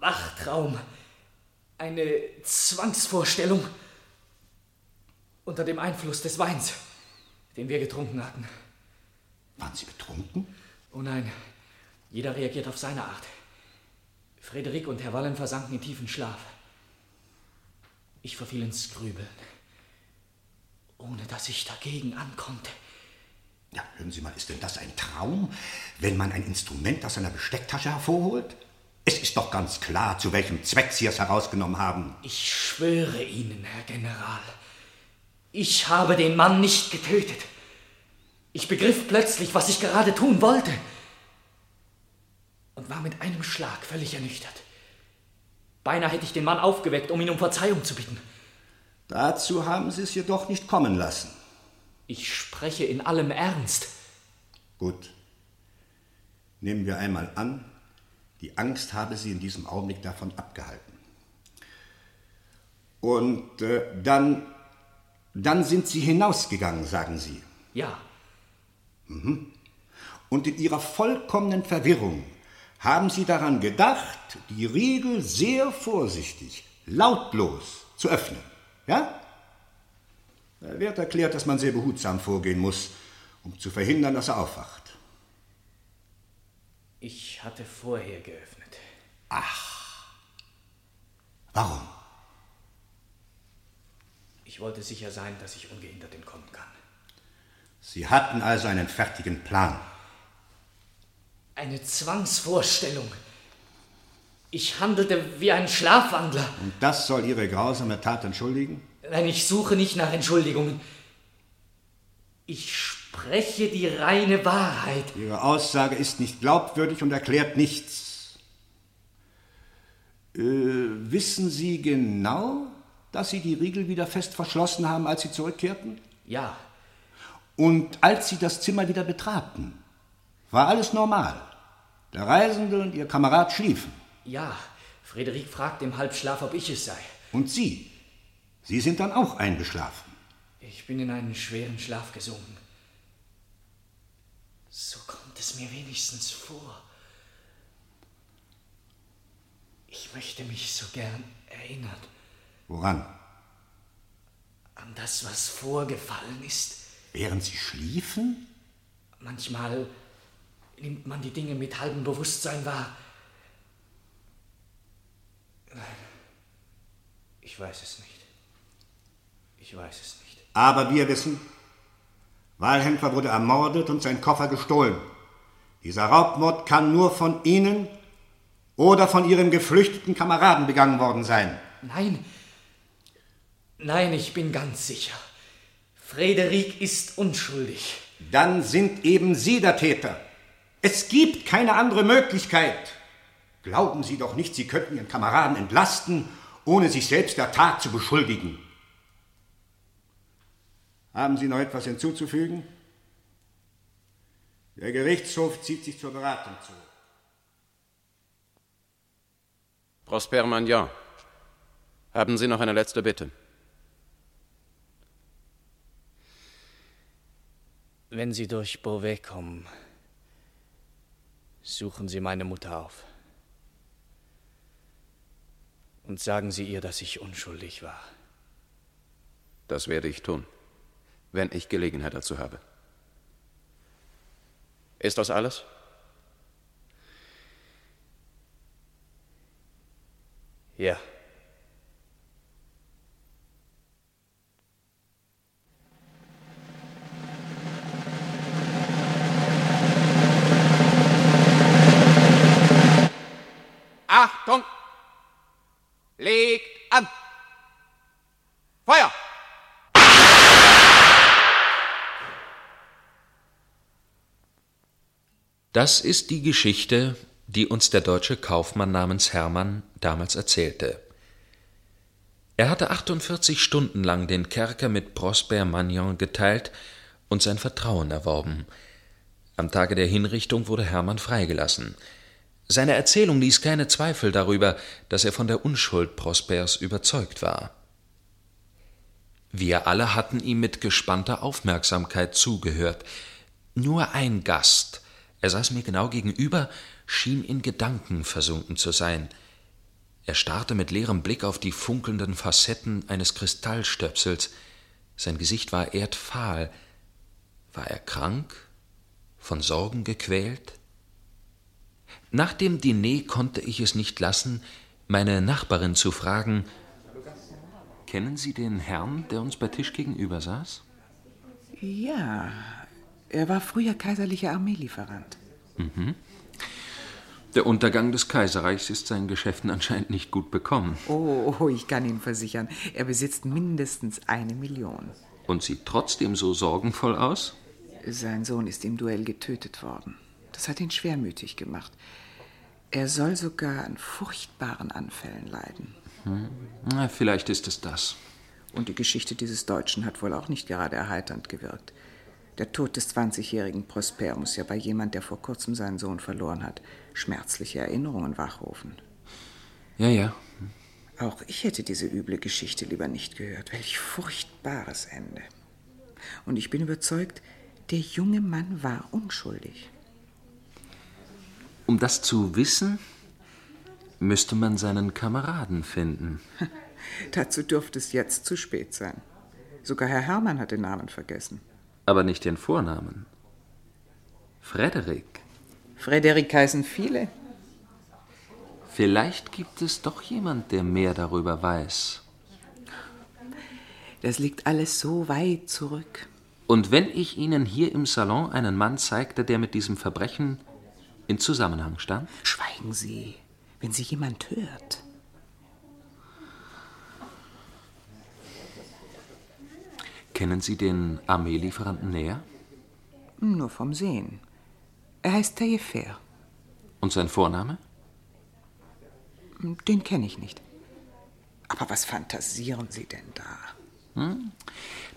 Wachtraum, eine Zwangsvorstellung unter dem Einfluss des Weins, den wir getrunken hatten. Waren Sie betrunken? Oh nein, jeder reagiert auf seine Art. Frederik und Herr Wallen versanken in tiefen Schlaf. Ich verfiel ins Grübeln, ohne dass ich dagegen ankonnte. Ja, hören Sie mal, ist denn das ein Traum, wenn man ein Instrument aus seiner Bestecktasche hervorholt? Es ist doch ganz klar, zu welchem Zweck Sie es herausgenommen haben. Ich schwöre Ihnen, Herr General, ich habe den Mann nicht getötet. Ich begriff plötzlich, was ich gerade tun wollte und war mit einem Schlag völlig ernüchtert. Beinahe hätte ich den Mann aufgeweckt, um ihn um Verzeihung zu bitten. Dazu haben Sie es jedoch nicht kommen lassen. Ich spreche in allem Ernst. Gut. Nehmen wir einmal an, die Angst habe Sie in diesem Augenblick davon abgehalten. Und äh, dann, dann sind Sie hinausgegangen, sagen Sie. Ja. Mhm. Und in Ihrer vollkommenen Verwirrung haben Sie daran gedacht, die Riegel sehr vorsichtig, lautlos zu öffnen. Ja? Der Wirt erklärt, dass man sehr behutsam vorgehen muss, um zu verhindern, dass er aufwacht. Ich hatte vorher geöffnet. Ach. Warum? Ich wollte sicher sein, dass ich ungehindert entkommen kann. Sie hatten also einen fertigen Plan. Eine Zwangsvorstellung. Ich handelte wie ein Schlafwandler. Und das soll Ihre grausame Tat entschuldigen? Nein, ich suche nicht nach Entschuldigungen. Ich spreche die reine Wahrheit. Ihre Aussage ist nicht glaubwürdig und erklärt nichts. Äh, wissen Sie genau, dass Sie die Riegel wieder fest verschlossen haben, als Sie zurückkehrten? Ja. Und als Sie das Zimmer wieder betraten, war alles normal. Der Reisende und Ihr Kamerad schliefen. Ja, Frederik fragt im Halbschlaf, ob ich es sei. Und Sie? Sie sind dann auch eingeschlafen. Ich bin in einen schweren Schlaf gesunken. So kommt es mir wenigstens vor. Ich möchte mich so gern erinnern. Woran? An das, was vorgefallen ist. Während Sie schliefen? Manchmal nimmt man die Dinge mit halbem Bewusstsein wahr. Ich weiß es nicht. Ich weiß es nicht. Aber wir wissen, Walhändler wurde ermordet und sein Koffer gestohlen. Dieser Raubmord kann nur von Ihnen oder von Ihrem geflüchteten Kameraden begangen worden sein. Nein, nein, ich bin ganz sicher. Frederik ist unschuldig. Dann sind eben Sie der Täter. Es gibt keine andere Möglichkeit. Glauben Sie doch nicht, Sie könnten Ihren Kameraden entlasten, ohne sich selbst der Tat zu beschuldigen. Haben Sie noch etwas hinzuzufügen? Der Gerichtshof zieht sich zur Beratung zu. Prosper Magnan, haben Sie noch eine letzte Bitte? Wenn Sie durch Beauvais kommen, suchen Sie meine Mutter auf. Und sagen Sie ihr, dass ich unschuldig war. Das werde ich tun, wenn ich Gelegenheit dazu habe. Ist das alles? Ja. Achtung! Legt an! Feuer! Das ist die Geschichte, die uns der deutsche Kaufmann namens Hermann damals erzählte. Er hatte 48 Stunden lang den Kerker mit Prosper Magnon geteilt und sein Vertrauen erworben. Am Tage der Hinrichtung wurde Hermann freigelassen. Seine Erzählung ließ keine Zweifel darüber, dass er von der Unschuld Prospers überzeugt war. Wir alle hatten ihm mit gespannter Aufmerksamkeit zugehört. Nur ein Gast, er saß mir genau gegenüber, schien in Gedanken versunken zu sein. Er starrte mit leerem Blick auf die funkelnden Facetten eines Kristallstöpsels. Sein Gesicht war erdfahl. War er krank? Von Sorgen gequält? Nach dem Diner konnte ich es nicht lassen, meine Nachbarin zu fragen: Kennen Sie den Herrn, der uns bei Tisch gegenüber saß? Ja, er war früher kaiserlicher Armeelieferant. Mhm. Der Untergang des Kaiserreichs ist seinen Geschäften anscheinend nicht gut bekommen. Oh, oh, ich kann Ihnen versichern, er besitzt mindestens eine Million. Und sieht trotzdem so sorgenvoll aus? Sein Sohn ist im Duell getötet worden. Das hat ihn schwermütig gemacht. Er soll sogar an furchtbaren Anfällen leiden. Hm. Na, vielleicht ist es das. Und die Geschichte dieses Deutschen hat wohl auch nicht gerade erheiternd gewirkt. Der Tod des 20-jährigen Prosper muss ja bei jemand, der vor kurzem seinen Sohn verloren hat, schmerzliche Erinnerungen wachrufen. Ja, ja. Auch ich hätte diese üble Geschichte lieber nicht gehört. Welch furchtbares Ende. Und ich bin überzeugt, der junge Mann war unschuldig. Um das zu wissen, müsste man seinen Kameraden finden. Dazu dürfte es jetzt zu spät sein. Sogar Herr Hermann hat den Namen vergessen. Aber nicht den Vornamen. Frederik. Frederik heißen viele. Vielleicht gibt es doch jemand, der mehr darüber weiß. Das liegt alles so weit zurück. Und wenn ich Ihnen hier im Salon einen Mann zeigte, der mit diesem Verbrechen in Zusammenhang stand? Schweigen Sie, wenn Sie jemand hört. Kennen Sie den Armeelieferanten näher? Nur vom Sehen. Er heißt Taillefer. Und sein Vorname? Den kenne ich nicht. Aber was fantasieren Sie denn da? Hm?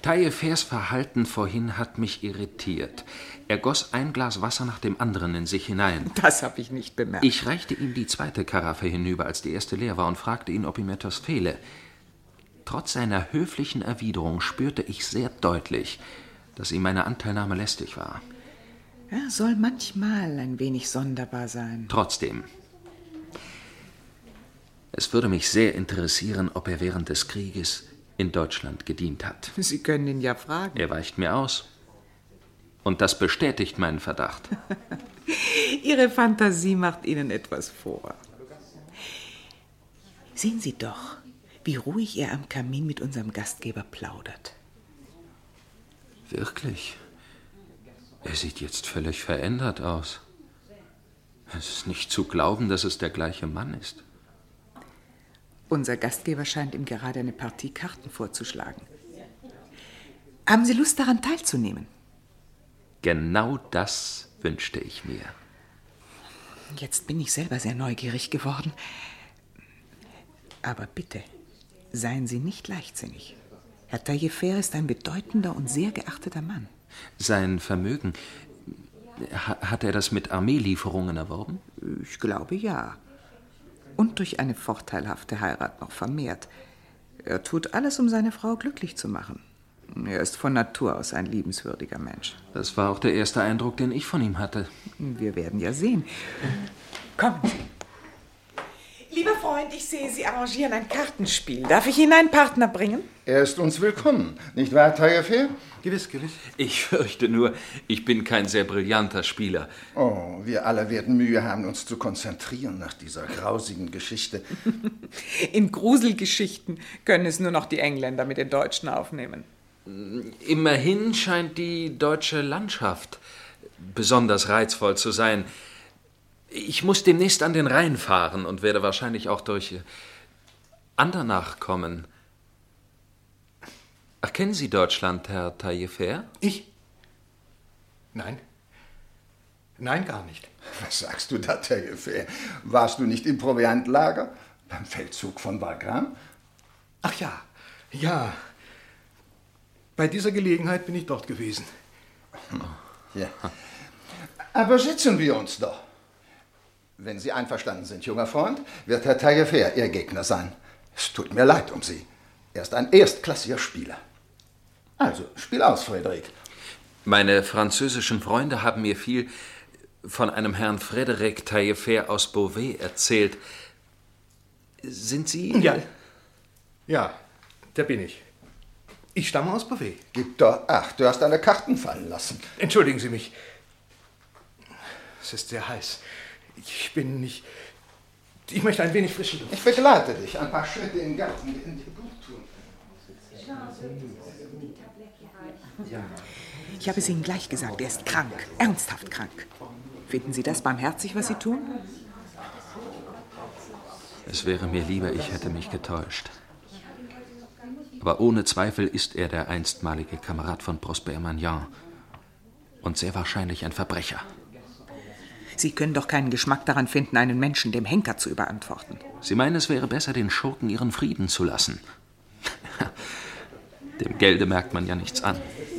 Taillefers Verhalten vorhin hat mich irritiert. Er goss ein Glas Wasser nach dem anderen in sich hinein. Das habe ich nicht bemerkt. Ich reichte ihm die zweite Karaffe hinüber, als die erste leer war, und fragte ihn, ob ihm etwas fehle. Trotz seiner höflichen Erwiderung spürte ich sehr deutlich, dass ihm meine Anteilnahme lästig war. Er soll manchmal ein wenig sonderbar sein. Trotzdem. Es würde mich sehr interessieren, ob er während des Krieges in Deutschland gedient hat. Sie können ihn ja fragen. Er weicht mir aus. Und das bestätigt meinen Verdacht. Ihre Fantasie macht Ihnen etwas vor. Sehen Sie doch, wie ruhig er am Kamin mit unserem Gastgeber plaudert. Wirklich? Er sieht jetzt völlig verändert aus. Es ist nicht zu glauben, dass es der gleiche Mann ist. Unser Gastgeber scheint ihm gerade eine Partie Karten vorzuschlagen. Haben Sie Lust daran teilzunehmen? Genau das wünschte ich mir. Jetzt bin ich selber sehr neugierig geworden. Aber bitte, seien Sie nicht leichtsinnig. Herr Taillefer ist ein bedeutender und sehr geachteter Mann. Sein Vermögen, hat er das mit Armeelieferungen erworben? Ich glaube ja. Und durch eine vorteilhafte Heirat noch vermehrt. Er tut alles, um seine Frau glücklich zu machen. Er ist von Natur aus ein liebenswürdiger Mensch. Das war auch der erste Eindruck, den ich von ihm hatte. Wir werden ja sehen. Kommen Sie. Lieber Freund, ich sehe, Sie arrangieren ein Kartenspiel. Darf ich Ihnen einen Partner bringen? Er ist uns willkommen, nicht wahr, Taillefer? Gewiss, gewiss. Ich fürchte nur, ich bin kein sehr brillanter Spieler. Oh, wir alle werden Mühe haben, uns zu konzentrieren nach dieser grausigen Geschichte. In Gruselgeschichten können es nur noch die Engländer mit den Deutschen aufnehmen. Immerhin scheint die deutsche Landschaft besonders reizvoll zu sein. Ich muss demnächst an den Rhein fahren und werde wahrscheinlich auch durch Andernach kommen. Ach, kennen Sie Deutschland, Herr Taillefer? Ich? Nein. Nein, gar nicht. Was sagst du da, Taillefer? Warst du nicht im Proviantlager? Beim Feldzug von Wagram? Ach ja, ja. Bei dieser Gelegenheit bin ich dort gewesen. Ja. Aber setzen wir uns doch. Wenn Sie einverstanden sind, junger Freund, wird Herr Taillefer Ihr Gegner sein. Es tut mir leid um Sie. Er ist ein erstklassiger Spieler. Also, spiel aus, Frederik. Meine französischen Freunde haben mir viel von einem Herrn Frédéric Taillefer aus Beauvais erzählt. Sind Sie. Ja. Ja, der bin ich. Ich stamme aus Beauvais. Gib doch acht, du hast deine Karten fallen lassen. Entschuldigen Sie mich. Es ist sehr heiß. Ich bin nicht. Ich möchte ein wenig frische Luft. Ich begleite dich. Ein paar Schritte im Garten werden dir gut tun. Ich habe es Ihnen gleich gesagt, er ist krank, ernsthaft krank. Finden Sie das barmherzig, was Sie tun? Es wäre mir lieber, ich hätte mich getäuscht. Aber ohne Zweifel ist er der einstmalige Kamerad von Prosper Magnan. Und sehr wahrscheinlich ein Verbrecher. Sie können doch keinen Geschmack daran finden, einen Menschen dem Henker zu überantworten. Sie meinen, es wäre besser, den Schurken ihren Frieden zu lassen. Dem Gelde merkt man ja nichts an.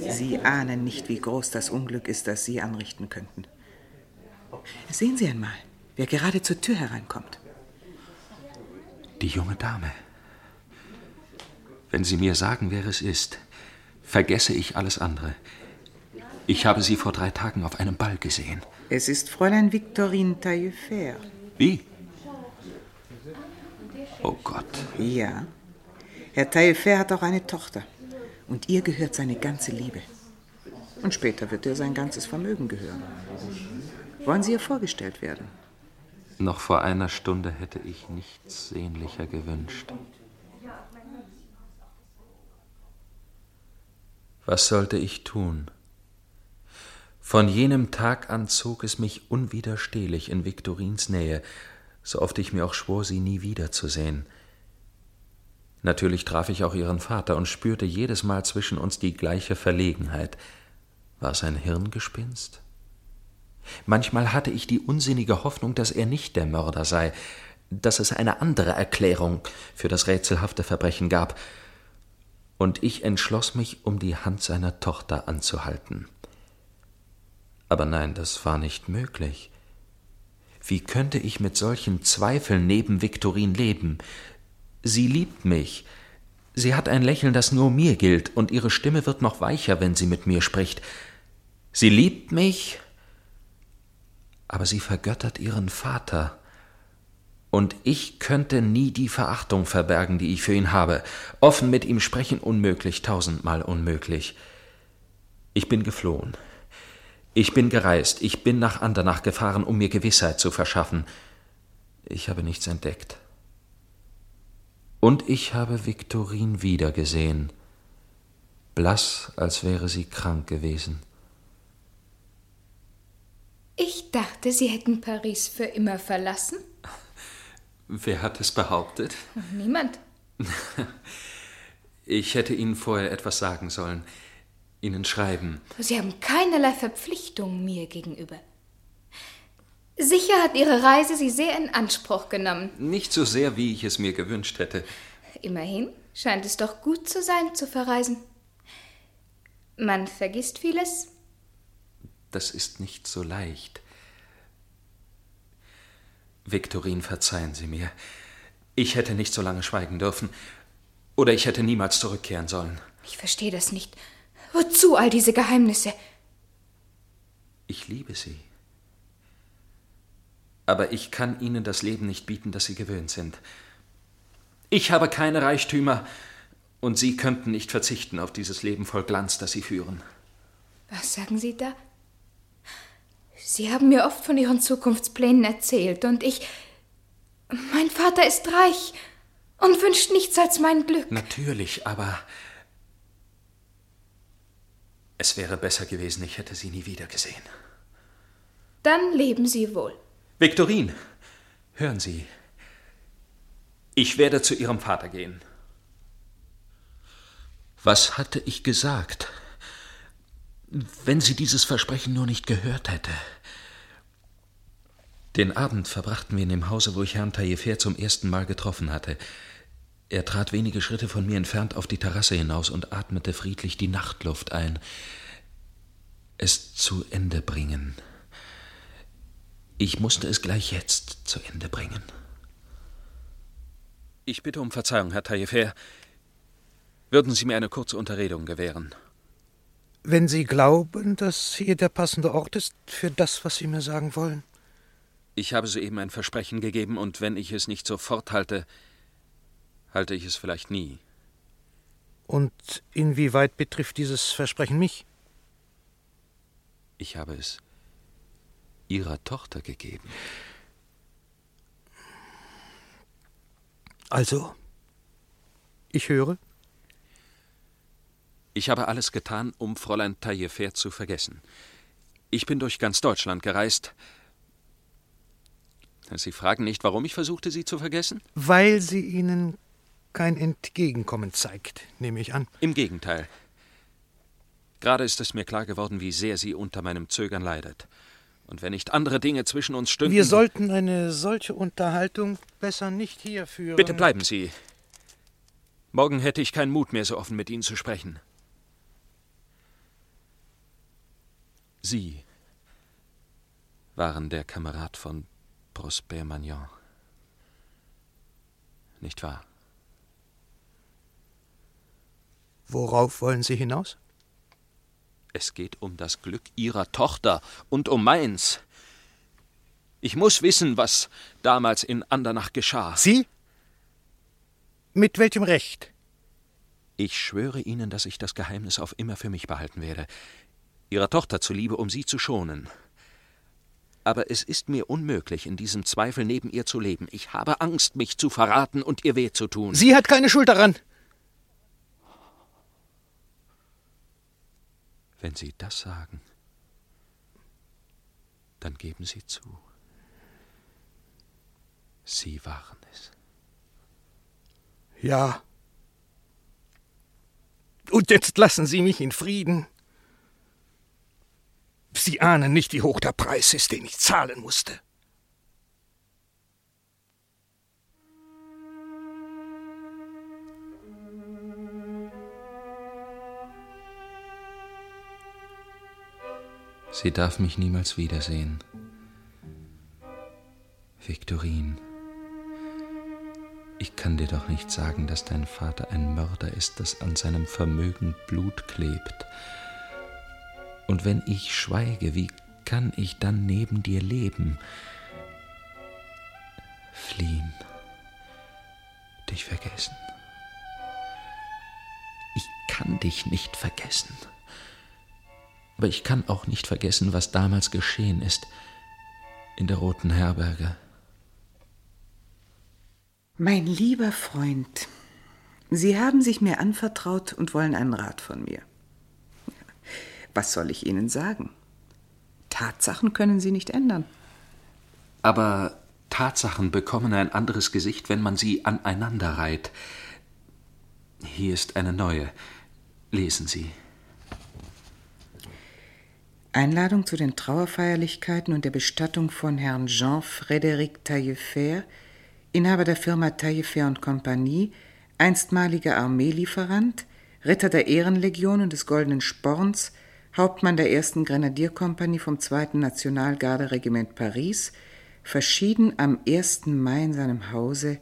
Sie ahnen nicht, wie groß das Unglück ist, das Sie anrichten könnten. Sehen Sie einmal, wer gerade zur Tür hereinkommt. Die junge Dame. Wenn Sie mir sagen, wer es ist, vergesse ich alles andere. Ich habe sie vor drei Tagen auf einem Ball gesehen. Es ist Fräulein Victorine Taillefer. Wie? Oh Gott. Ja. Herr Taillefer hat auch eine Tochter. Und ihr gehört seine ganze Liebe. Und später wird ihr sein ganzes Vermögen gehören. Wollen Sie ihr vorgestellt werden? Noch vor einer Stunde hätte ich nichts sehnlicher gewünscht. Was sollte ich tun? Von jenem Tag an zog es mich unwiderstehlich in Viktorins Nähe, so oft ich mir auch schwor, sie nie wiederzusehen. Natürlich traf ich auch ihren Vater und spürte jedes Mal zwischen uns die gleiche Verlegenheit. War es ein Hirngespinst? Manchmal hatte ich die unsinnige Hoffnung, dass er nicht der Mörder sei, dass es eine andere Erklärung für das rätselhafte Verbrechen gab, und ich entschloss mich, um die Hand seiner Tochter anzuhalten. Aber nein, das war nicht möglich. Wie könnte ich mit solchen Zweifeln neben Viktorin leben? Sie liebt mich. Sie hat ein Lächeln, das nur mir gilt, und ihre Stimme wird noch weicher, wenn sie mit mir spricht. Sie liebt mich, aber sie vergöttert ihren Vater. Und ich könnte nie die Verachtung verbergen, die ich für ihn habe. Offen mit ihm sprechen unmöglich, tausendmal unmöglich. Ich bin geflohen. Ich bin gereist, ich bin nach Andernach gefahren, um mir Gewissheit zu verschaffen. Ich habe nichts entdeckt. Und ich habe Viktorin wiedergesehen, blass, als wäre sie krank gewesen. Ich dachte, Sie hätten Paris für immer verlassen. Wer hat es behauptet? Niemand. Ich hätte Ihnen vorher etwas sagen sollen. Ihnen schreiben. Sie haben keinerlei Verpflichtung mir gegenüber. Sicher hat Ihre Reise Sie sehr in Anspruch genommen. Nicht so sehr, wie ich es mir gewünscht hätte. Immerhin scheint es doch gut zu sein, zu verreisen. Man vergisst vieles. Das ist nicht so leicht. Viktorin, verzeihen Sie mir. Ich hätte nicht so lange schweigen dürfen. Oder ich hätte niemals zurückkehren sollen. Ich verstehe das nicht. Wozu all diese Geheimnisse? Ich liebe Sie. Aber ich kann Ihnen das Leben nicht bieten, das Sie gewöhnt sind. Ich habe keine Reichtümer, und Sie könnten nicht verzichten auf dieses Leben voll Glanz, das Sie führen. Was sagen Sie da? Sie haben mir oft von Ihren Zukunftsplänen erzählt, und ich. Mein Vater ist reich und wünscht nichts als mein Glück. Natürlich, aber es wäre besser gewesen, ich hätte Sie nie wieder gesehen. Dann leben Sie wohl. Viktorin, hören Sie. Ich werde zu Ihrem Vater gehen. Was hatte ich gesagt? Wenn sie dieses Versprechen nur nicht gehört hätte. Den Abend verbrachten wir in dem Hause, wo ich Herrn Taillefer zum ersten Mal getroffen hatte. Er trat wenige Schritte von mir entfernt auf die Terrasse hinaus und atmete friedlich die Nachtluft ein. Es zu Ende bringen. Ich musste es gleich jetzt zu Ende bringen. Ich bitte um Verzeihung, Herr Taillefer. Würden Sie mir eine kurze Unterredung gewähren? Wenn Sie glauben, dass hier der passende Ort ist für das, was Sie mir sagen wollen. Ich habe soeben ein Versprechen gegeben, und wenn ich es nicht sofort halte, halte ich es vielleicht nie. Und inwieweit betrifft dieses Versprechen mich? Ich habe es Ihrer Tochter gegeben. Also, ich höre. Ich habe alles getan, um Fräulein Taillefer zu vergessen. Ich bin durch ganz Deutschland gereist. Sie fragen nicht, warum ich versuchte, sie zu vergessen? Weil sie Ihnen kein Entgegenkommen zeigt, nehme ich an. Im Gegenteil. Gerade ist es mir klar geworden, wie sehr sie unter meinem Zögern leidet. Und wenn nicht andere Dinge zwischen uns stünden. Wir sollten eine solche Unterhaltung besser nicht hier führen. Bitte bleiben Sie. Morgen hätte ich keinen Mut mehr, so offen mit Ihnen zu sprechen. Sie waren der Kamerad von Prosper Magnon. Nicht wahr? Worauf wollen Sie hinaus? Es geht um das Glück Ihrer Tochter und um meins. Ich muss wissen, was damals in Andernach geschah. Sie? Mit welchem Recht? Ich schwöre Ihnen, dass ich das Geheimnis auf immer für mich behalten werde. Ihrer Tochter zuliebe, um sie zu schonen. Aber es ist mir unmöglich, in diesem Zweifel neben ihr zu leben. Ich habe Angst, mich zu verraten und ihr weh zu tun. Sie hat keine Schuld daran. Wenn Sie das sagen, dann geben Sie zu. Sie waren es. Ja. Und jetzt lassen Sie mich in Frieden. Sie ahnen nicht, wie hoch der Preis ist, den ich zahlen musste. Sie darf mich niemals wiedersehen. Viktorin, ich kann dir doch nicht sagen, dass dein Vater ein Mörder ist, das an seinem Vermögen Blut klebt. Und wenn ich schweige, wie kann ich dann neben dir leben? Fliehen, dich vergessen. Ich kann dich nicht vergessen. Aber ich kann auch nicht vergessen, was damals geschehen ist in der Roten Herberge. Mein lieber Freund, Sie haben sich mir anvertraut und wollen einen Rat von mir. Was soll ich Ihnen sagen? Tatsachen können Sie nicht ändern. Aber Tatsachen bekommen ein anderes Gesicht, wenn man sie aneinander reiht. Hier ist eine neue. Lesen Sie. Einladung zu den Trauerfeierlichkeiten und der Bestattung von Herrn Jean-Frédéric Taillefer, Inhaber der Firma Taillefer Compagnie, einstmaliger Armeelieferant, Ritter der Ehrenlegion und des Goldenen Sporns, Hauptmann der 1. Grenadierkompanie vom 2. Nationalgarderegiment Paris, verschieden am 1. Mai in seinem Hause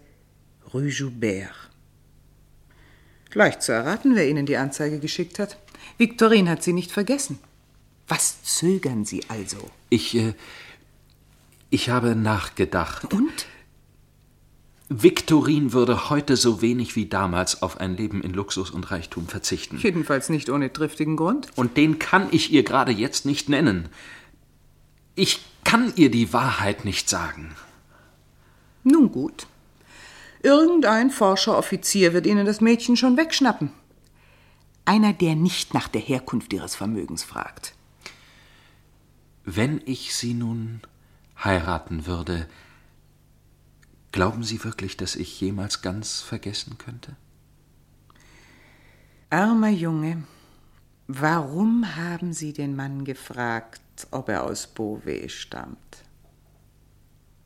Rue Joubert. Leicht zu erraten, wer Ihnen die Anzeige geschickt hat. Victorine hat sie nicht vergessen. Was zögern Sie also? Ich, äh, ich habe nachgedacht. Und? Viktorin würde heute so wenig wie damals auf ein Leben in Luxus und Reichtum verzichten. Jedenfalls nicht ohne triftigen Grund. Und den kann ich ihr gerade jetzt nicht nennen. Ich kann ihr die Wahrheit nicht sagen. Nun gut. Irgendein Forscheroffizier wird Ihnen das Mädchen schon wegschnappen. Einer, der nicht nach der Herkunft Ihres Vermögens fragt. Wenn ich sie nun heiraten würde, glauben Sie wirklich, dass ich jemals ganz vergessen könnte? Armer Junge, warum haben Sie den Mann gefragt, ob er aus Beauvais stammt?